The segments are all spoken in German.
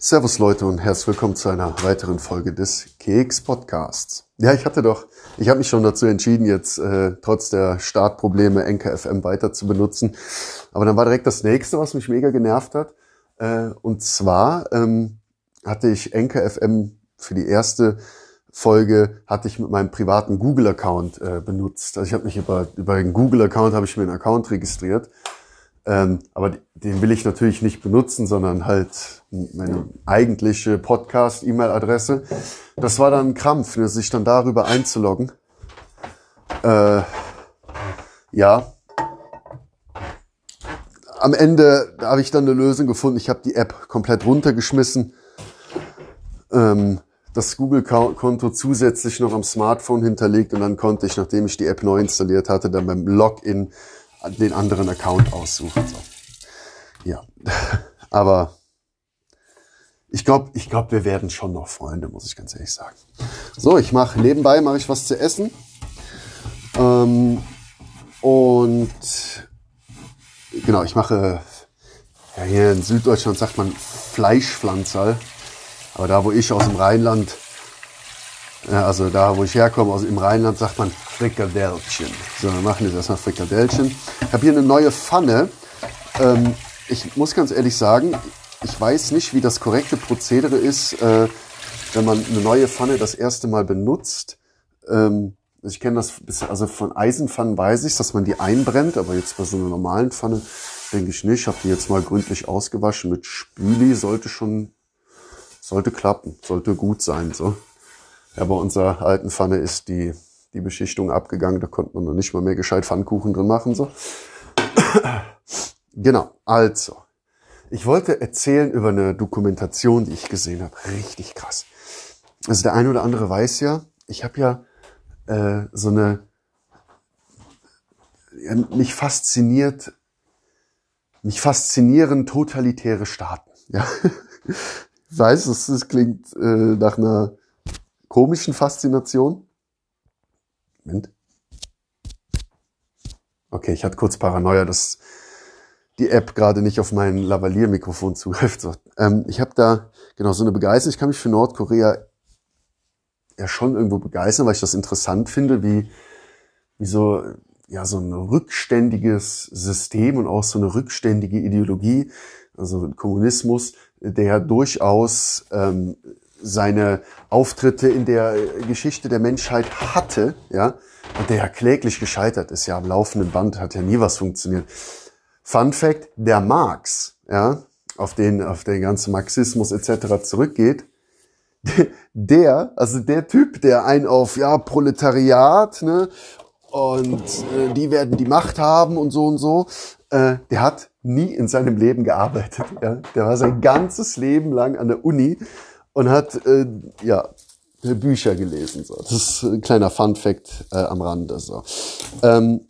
Servus Leute und herzlich willkommen zu einer weiteren Folge des KX Podcasts. Ja, ich hatte doch, ich habe mich schon dazu entschieden, jetzt äh, trotz der Startprobleme NKFM weiter zu benutzen. Aber dann war direkt das nächste, was mich mega genervt hat. Äh, und zwar ähm, hatte ich NKFM für die erste Folge hatte ich mit meinem privaten Google-Account äh, benutzt. Also ich habe mich über, über den Google-Account habe ich mir einen Account registriert ähm, aber den will ich natürlich nicht benutzen, sondern halt meine eigentliche Podcast-E-Mail-Adresse. Das war dann ein Krampf, ne, sich dann darüber einzuloggen. Äh, ja. Am Ende habe ich dann eine Lösung gefunden. Ich habe die App komplett runtergeschmissen. Ähm, das Google-Konto zusätzlich noch am Smartphone hinterlegt und dann konnte ich, nachdem ich die App neu installiert hatte, dann beim Login den anderen Account aussuchen. So. Ja, aber ich glaube, ich glaube, wir werden schon noch Freunde, muss ich ganz ehrlich sagen. So, ich mache nebenbei mache ich was zu essen ähm, und genau, ich mache ja hier in Süddeutschland sagt man Fleischpflanzerl, aber da wo ich aus dem Rheinland also da, wo ich herkomme, also im Rheinland sagt man Frikadellchen. So, wir machen jetzt erstmal Frikadellchen. Ich habe hier eine neue Pfanne. Ähm, ich muss ganz ehrlich sagen, ich weiß nicht, wie das korrekte Prozedere ist, äh, wenn man eine neue Pfanne das erste Mal benutzt. Ähm, ich kenne das, also von Eisenpfannen weiß ich, dass man die einbrennt, aber jetzt bei so einer normalen Pfanne denke ich nicht. Ich habe die jetzt mal gründlich ausgewaschen mit Spüli, sollte schon, sollte klappen, sollte gut sein, so. Ja, bei unserer alten Pfanne ist die, die Beschichtung abgegangen. Da konnte man noch nicht mal mehr gescheit Pfannkuchen drin machen. So. genau, also. Ich wollte erzählen über eine Dokumentation, die ich gesehen habe. Richtig krass. Also der eine oder andere weiß ja, ich habe ja äh, so eine mich fasziniert, mich faszinieren totalitäre Staaten. Ja, ich weiß, das, klingt äh, nach einer komischen Faszination. Moment. Okay, ich hatte kurz Paranoia, dass die App gerade nicht auf mein Lavalier-Mikrofon zugreift. So, ähm, ich habe da genau so eine Begeisterung. Ich kann mich für Nordkorea ja schon irgendwo begeistern, weil ich das interessant finde, wie, wie so, ja, so ein rückständiges System und auch so eine rückständige Ideologie, also Kommunismus, der durchaus ähm, seine Auftritte in der Geschichte der Menschheit hatte, ja, und der ja kläglich gescheitert ist, ja, am laufenden Band hat ja nie was funktioniert. Fun Fact, der Marx, ja, auf den, auf den ganzen Marxismus etc. zurückgeht, der, also der Typ, der ein auf, ja, Proletariat, ne, und äh, die werden die Macht haben und so und so, äh, der hat nie in seinem Leben gearbeitet. Ja? Der war sein ganzes Leben lang an der Uni und hat äh, ja Bücher gelesen. So. Das ist ein kleiner Fun Fact äh, am Rande. So. Ähm,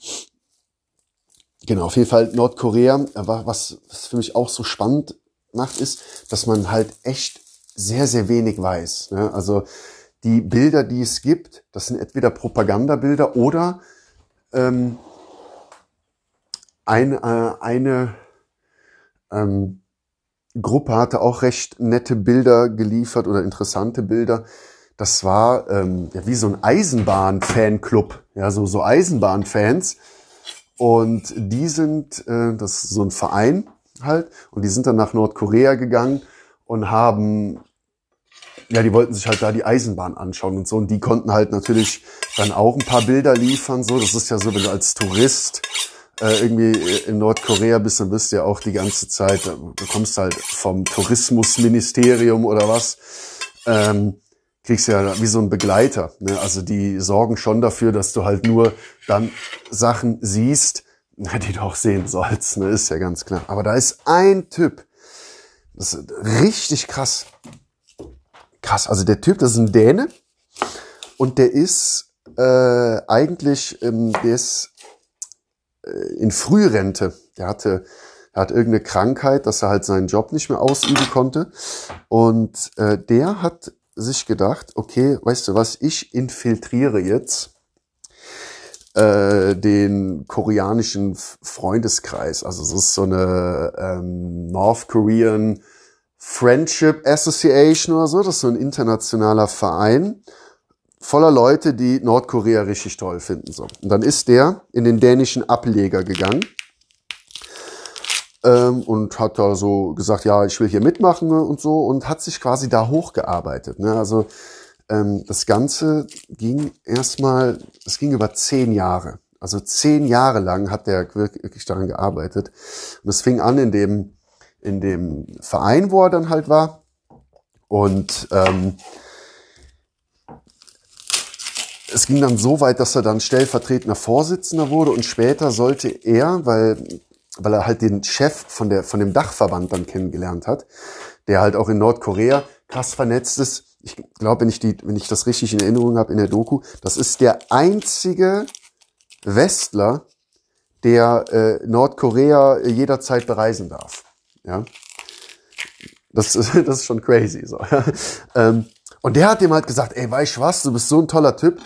genau, auf jeden Fall Nordkorea. Äh, was, was für mich auch so spannend macht, ist, dass man halt echt sehr, sehr wenig weiß. Ne? Also die Bilder, die es gibt, das sind entweder Propagandabilder oder ähm, ein, äh, eine ähm, Gruppe hatte auch recht nette Bilder geliefert oder interessante Bilder. Das war ähm, ja, wie so ein Eisenbahn-Fanclub, ja, so, so Eisenbahnfans. Und die sind, äh, das ist so ein Verein halt, und die sind dann nach Nordkorea gegangen und haben, ja, die wollten sich halt da die Eisenbahn anschauen und so. Und die konnten halt natürlich dann auch ein paar Bilder liefern. So, das ist ja so, wenn du als Tourist äh, irgendwie in Nordkorea bist, dann bist du ja auch die ganze Zeit, du kommst halt vom Tourismusministerium oder was, ähm, kriegst ja wie so ein Begleiter. Ne? Also die sorgen schon dafür, dass du halt nur dann Sachen siehst, die du auch sehen sollst, ne? ist ja ganz klar. Aber da ist ein Typ, das ist richtig krass. Krass, also der Typ, das ist ein Däne und der ist äh, eigentlich, ähm, der ist äh, in Frührente. Der hatte, er hat irgendeine Krankheit, dass er halt seinen Job nicht mehr ausüben konnte. Und äh, der hat sich gedacht, okay, weißt du was, ich infiltriere jetzt äh, den koreanischen Freundeskreis. Also es ist so eine ähm, North Korean Friendship Association oder so, das ist so ein internationaler Verein voller Leute, die Nordkorea richtig toll finden. So. Und dann ist der in den dänischen Ableger gegangen ähm, und hat da so gesagt, ja, ich will hier mitmachen und so und hat sich quasi da hochgearbeitet. Ne? Also ähm, das Ganze ging erstmal, es ging über zehn Jahre. Also zehn Jahre lang hat der wirklich daran gearbeitet. Und es fing an in dem, in dem Verein, wo er dann halt war. Und ähm, es ging dann so weit, dass er dann stellvertretender Vorsitzender wurde und später sollte er, weil, weil er halt den Chef von, der, von dem Dachverband dann kennengelernt hat, der halt auch in Nordkorea krass vernetzt ist. Ich glaube, wenn ich, die, wenn ich das richtig in Erinnerung habe in der Doku, das ist der einzige Westler, der äh, Nordkorea jederzeit bereisen darf. Ja, das, ist, das ist schon crazy. So. ähm, und der hat ihm halt gesagt, ey, weißt du was, du bist so ein toller Typ,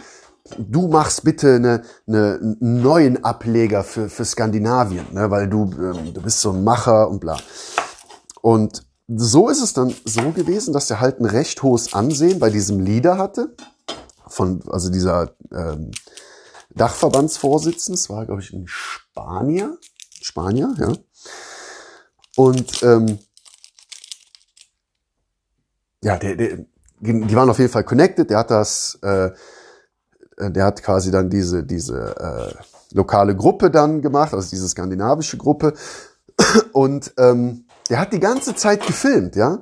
du machst bitte eine, eine, einen neuen Ableger für, für Skandinavien, ne, weil du, ähm, du bist so ein Macher und bla. Und so ist es dann so gewesen, dass er halt ein recht hohes Ansehen bei diesem Leader hatte, von, also dieser ähm, Dachverbandsvorsitzende, das war, glaube ich, ein Spanier, Spanier, ja. Und ähm, ja, der, der, die waren auf jeden Fall connected. Der hat das, äh, der hat quasi dann diese diese äh, lokale Gruppe dann gemacht, also diese skandinavische Gruppe. Und ähm, der hat die ganze Zeit gefilmt, ja,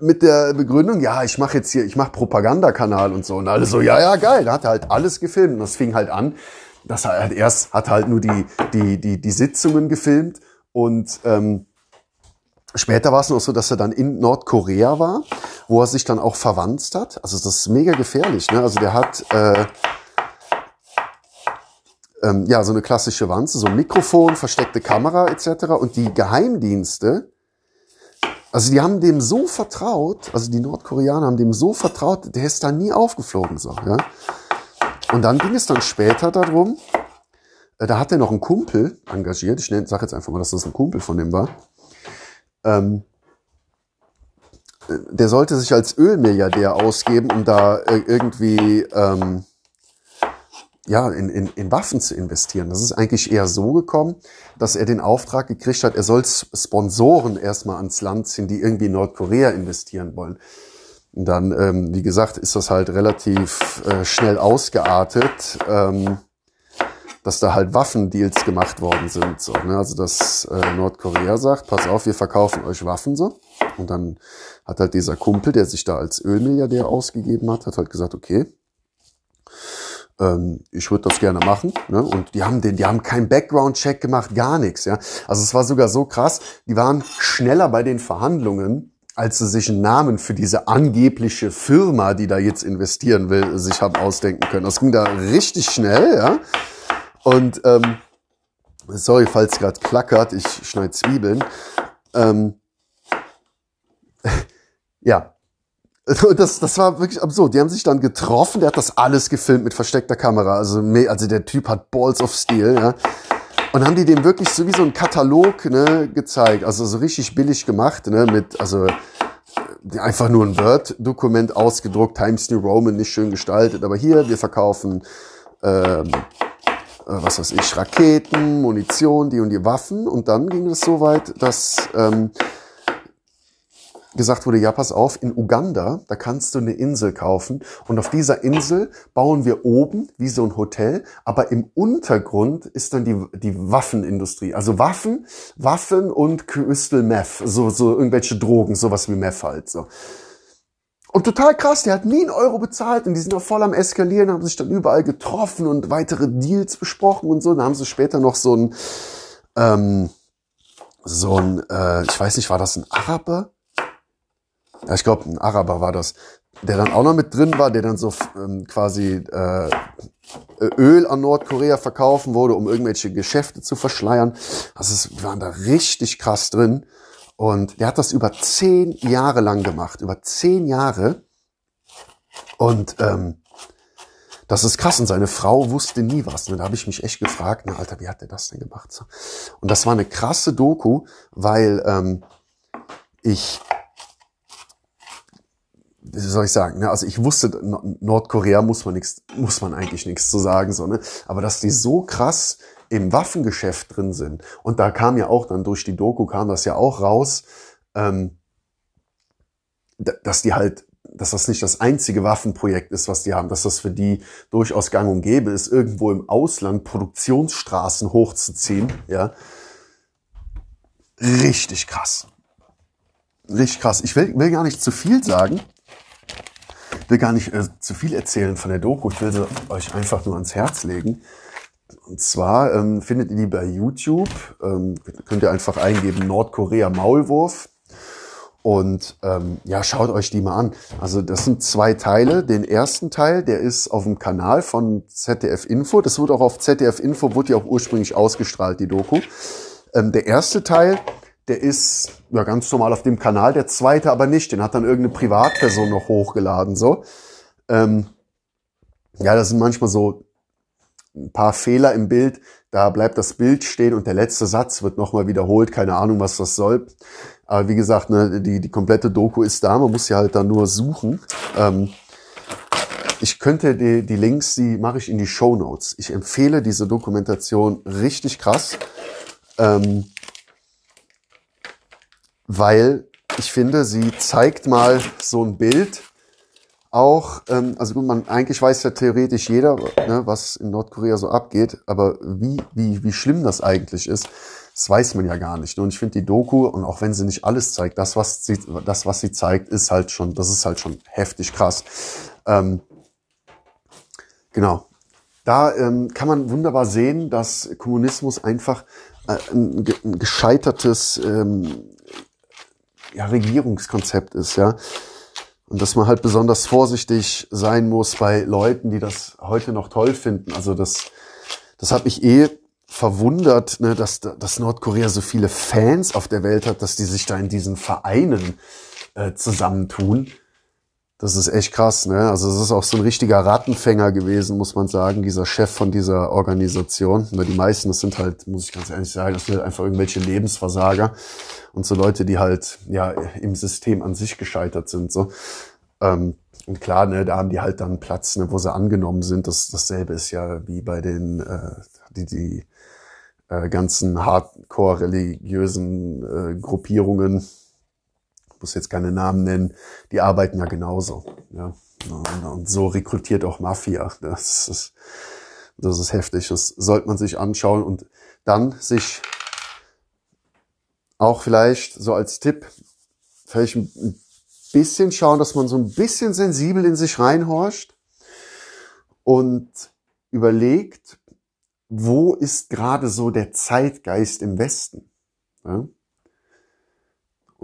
mit der Begründung, ja, ich mache jetzt hier, ich mache Propagandakanal und so und alles so, ja, ja, geil. Da hat er halt alles gefilmt. Und das fing halt an, dass er halt erst hat halt nur die die die die Sitzungen gefilmt und ähm, Später war es noch so, dass er dann in Nordkorea war, wo er sich dann auch verwandt hat. Also das ist mega gefährlich. Ne? Also der hat äh, ähm, ja so eine klassische Wanze, so ein Mikrofon, versteckte Kamera etc. Und die Geheimdienste, also die haben dem so vertraut, also die Nordkoreaner haben dem so vertraut, der ist da nie aufgeflogen. So, ja? Und dann ging es dann später darum, äh, da hat er noch einen Kumpel engagiert. Ich sage jetzt einfach mal, dass das ein Kumpel von dem war ähm, der sollte sich als Ölmilliardär ausgeben, um da äh, irgendwie ähm, ja, in, in, in Waffen zu investieren. Das ist eigentlich eher so gekommen, dass er den Auftrag gekriegt hat, er soll Sponsoren erstmal ans Land ziehen, die irgendwie in Nordkorea investieren wollen. Und dann, ähm, wie gesagt, ist das halt relativ äh, schnell ausgeartet. Ähm, dass da halt Waffendeals gemacht worden sind. So, ne? Also dass äh, Nordkorea sagt, pass auf, wir verkaufen euch Waffen so. Und dann hat halt dieser Kumpel, der sich da als Ölmilliardär ausgegeben hat, hat halt gesagt, okay, ähm, ich würde das gerne machen. Ne? Und die haben den, die haben keinen Background-Check gemacht, gar nichts. Ja, also es war sogar so krass. Die waren schneller bei den Verhandlungen, als sie sich einen Namen für diese angebliche Firma, die da jetzt investieren will, sich haben ausdenken können. Das ging da richtig schnell, ja. Und ähm, sorry, falls gerade klackert, ich schneide Zwiebeln. Ähm, ja. Das, das war wirklich absurd. Die haben sich dann getroffen, der hat das alles gefilmt mit versteckter Kamera. Also, also der Typ hat Balls of Steel, ja. Und haben die dem wirklich so wie so ein Katalog ne, gezeigt. Also so richtig billig gemacht, ne, mit, also einfach nur ein Word-Dokument ausgedruckt, Times New Roman, nicht schön gestaltet. Aber hier, wir verkaufen ähm, äh, was weiß ich, Raketen, Munition, die und die Waffen. Und dann ging es so weit, dass ähm, gesagt wurde, ja, pass auf, in Uganda, da kannst du eine Insel kaufen und auf dieser Insel bauen wir oben wie so ein Hotel, aber im Untergrund ist dann die, die Waffenindustrie. Also Waffen, Waffen und Crystal Meth, so, so irgendwelche Drogen, sowas wie Meth halt, so. Und total krass, der hat nie einen Euro bezahlt und die sind auch voll am Eskalieren, haben sich dann überall getroffen und weitere Deals besprochen und so. Dann haben sie später noch so ein, ähm, so ein, äh, ich weiß nicht, war das ein Araber? Ich glaube, ein Araber war das, der dann auch noch mit drin war, der dann so ähm, quasi äh, Öl an Nordkorea verkaufen wurde, um irgendwelche Geschäfte zu verschleiern. Also es waren da richtig krass drin. Und der hat das über zehn Jahre lang gemacht, über zehn Jahre. Und ähm, das ist krass. Und seine Frau wusste nie was. Und da habe ich mich echt gefragt, na Alter, wie hat der das denn gemacht? Und das war eine krasse Doku, weil ähm, ich, wie soll ich sagen, ne? also ich wusste, Nordkorea muss man nichts, muss man eigentlich nichts zu sagen, so, ne? aber dass die so krass im Waffengeschäft drin sind und da kam ja auch dann durch die Doku kam das ja auch raus, ähm, dass die halt dass das nicht das einzige Waffenprojekt ist, was die haben, dass das für die durchaus gang und gäbe ist, irgendwo im Ausland Produktionsstraßen hochzuziehen, ja. Richtig krass. Richtig krass. Ich will, will gar nicht zu viel sagen. Will gar nicht äh, zu viel erzählen von der Doku. Ich will sie euch einfach nur ans Herz legen. Und zwar ähm, findet ihr die bei YouTube. Ähm, könnt ihr einfach eingeben Nordkorea Maulwurf. Und ähm, ja, schaut euch die mal an. Also das sind zwei Teile. Den ersten Teil, der ist auf dem Kanal von ZDF Info. Das wurde auch auf ZDF Info, wurde ja auch ursprünglich ausgestrahlt, die Doku. Ähm, der erste Teil, der ist ja ganz normal auf dem Kanal. Der zweite aber nicht. Den hat dann irgendeine Privatperson noch hochgeladen. So. Ähm, ja, das sind manchmal so ein paar Fehler im Bild. Da bleibt das Bild stehen und der letzte Satz wird nochmal wiederholt. Keine Ahnung, was das soll. Aber wie gesagt, ne, die, die komplette Doku ist da, man muss ja halt dann nur suchen. Ähm, ich könnte die, die Links, die mache ich in die Show Notes. Ich empfehle diese Dokumentation richtig krass, ähm, weil ich finde, sie zeigt mal so ein Bild auch, ähm, also gut, man eigentlich weiß ja theoretisch jeder, ne, was in Nordkorea so abgeht, aber wie, wie, wie schlimm das eigentlich ist, das weiß man ja gar nicht. Und ich finde die Doku, und auch wenn sie nicht alles zeigt, das, was sie, das, was sie zeigt, ist halt schon, das ist halt schon heftig krass. Ähm, genau. Da ähm, kann man wunderbar sehen, dass Kommunismus einfach äh, ein, ein gescheitertes ähm, ja, Regierungskonzept ist, ja. Und dass man halt besonders vorsichtig sein muss bei Leuten, die das heute noch toll finden. Also das, das hat mich eh verwundert, ne, dass, dass Nordkorea so viele Fans auf der Welt hat, dass die sich da in diesen Vereinen äh, zusammentun. Das ist echt krass, ne? Also es ist auch so ein richtiger Rattenfänger gewesen, muss man sagen, dieser Chef von dieser Organisation. Weil die meisten, das sind halt, muss ich ganz ehrlich sagen, das sind halt einfach irgendwelche Lebensversager und so Leute, die halt ja im System an sich gescheitert sind. So. Ähm, und klar, ne, da haben die halt dann Platz, ne, wo sie angenommen sind. Das, dasselbe ist ja wie bei den, äh, die, die äh, ganzen hardcore-religiösen äh, Gruppierungen, muss jetzt keine Namen nennen, die arbeiten ja genauso. Ja. Und, so rekrutiert auch Mafia. Das ist, das ist heftig. Das sollte man sich anschauen und dann sich auch vielleicht so als Tipp, vielleicht ein bisschen schauen, dass man so ein bisschen sensibel in sich reinhorcht und überlegt, wo ist gerade so der Zeitgeist im Westen? Ja?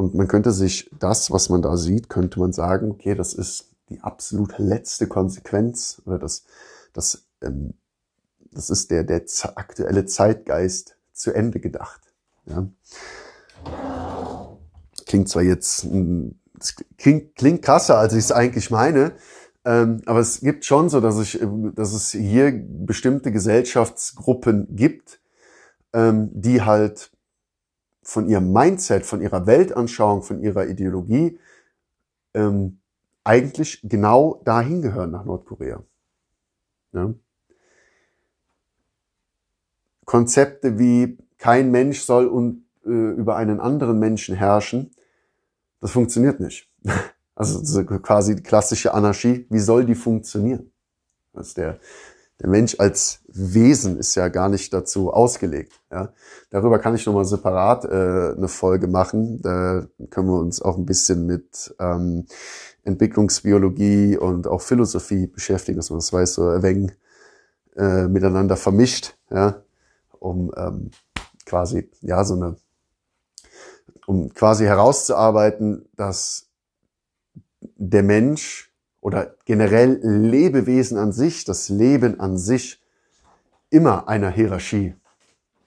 Und man könnte sich das, was man da sieht, könnte man sagen, okay, das ist die absolut letzte Konsequenz oder das, das, ähm, das ist der, der aktuelle Zeitgeist zu Ende gedacht. Ja? Klingt zwar jetzt, klingt, klingt krasser, als ich es eigentlich meine, ähm, aber es gibt schon so, dass, ich, dass es hier bestimmte Gesellschaftsgruppen gibt, ähm, die halt von ihrem Mindset, von ihrer Weltanschauung, von ihrer Ideologie ähm, eigentlich genau dahin gehören nach Nordkorea. Ja? Konzepte wie kein Mensch soll und, äh, über einen anderen Menschen herrschen, das funktioniert nicht. Also quasi die klassische Anarchie, wie soll die funktionieren? Also der, der Mensch als Wesen ist ja gar nicht dazu ausgelegt. Ja? Darüber kann ich nochmal separat äh, eine Folge machen. Da können wir uns auch ein bisschen mit ähm, Entwicklungsbiologie und auch Philosophie beschäftigen, dass man das weiß, so wenig äh, miteinander vermischt, ja, um ähm, quasi, ja, so eine, um quasi herauszuarbeiten, dass der Mensch oder generell Lebewesen an sich, das Leben an sich immer einer Hierarchie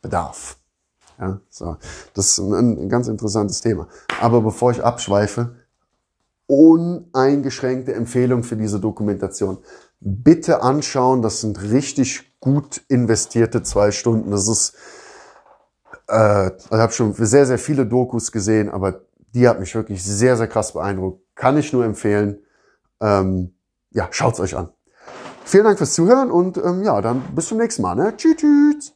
bedarf. Ja, so. Das ist ein, ganz interessantes Thema. Aber bevor ich abschweife, uneingeschränkte Empfehlung für diese Dokumentation. Bitte anschauen, das sind richtig gut investierte zwei Stunden. Das ist, äh, ich habe schon sehr, sehr viele Dokus gesehen, aber die hat mich wirklich sehr, sehr krass beeindruckt. Kann ich nur empfehlen. Ähm, ja, schaut's euch an. Vielen Dank fürs Zuhören und ähm, ja, dann bis zum nächsten Mal. Ne? Tschüss. tschüss.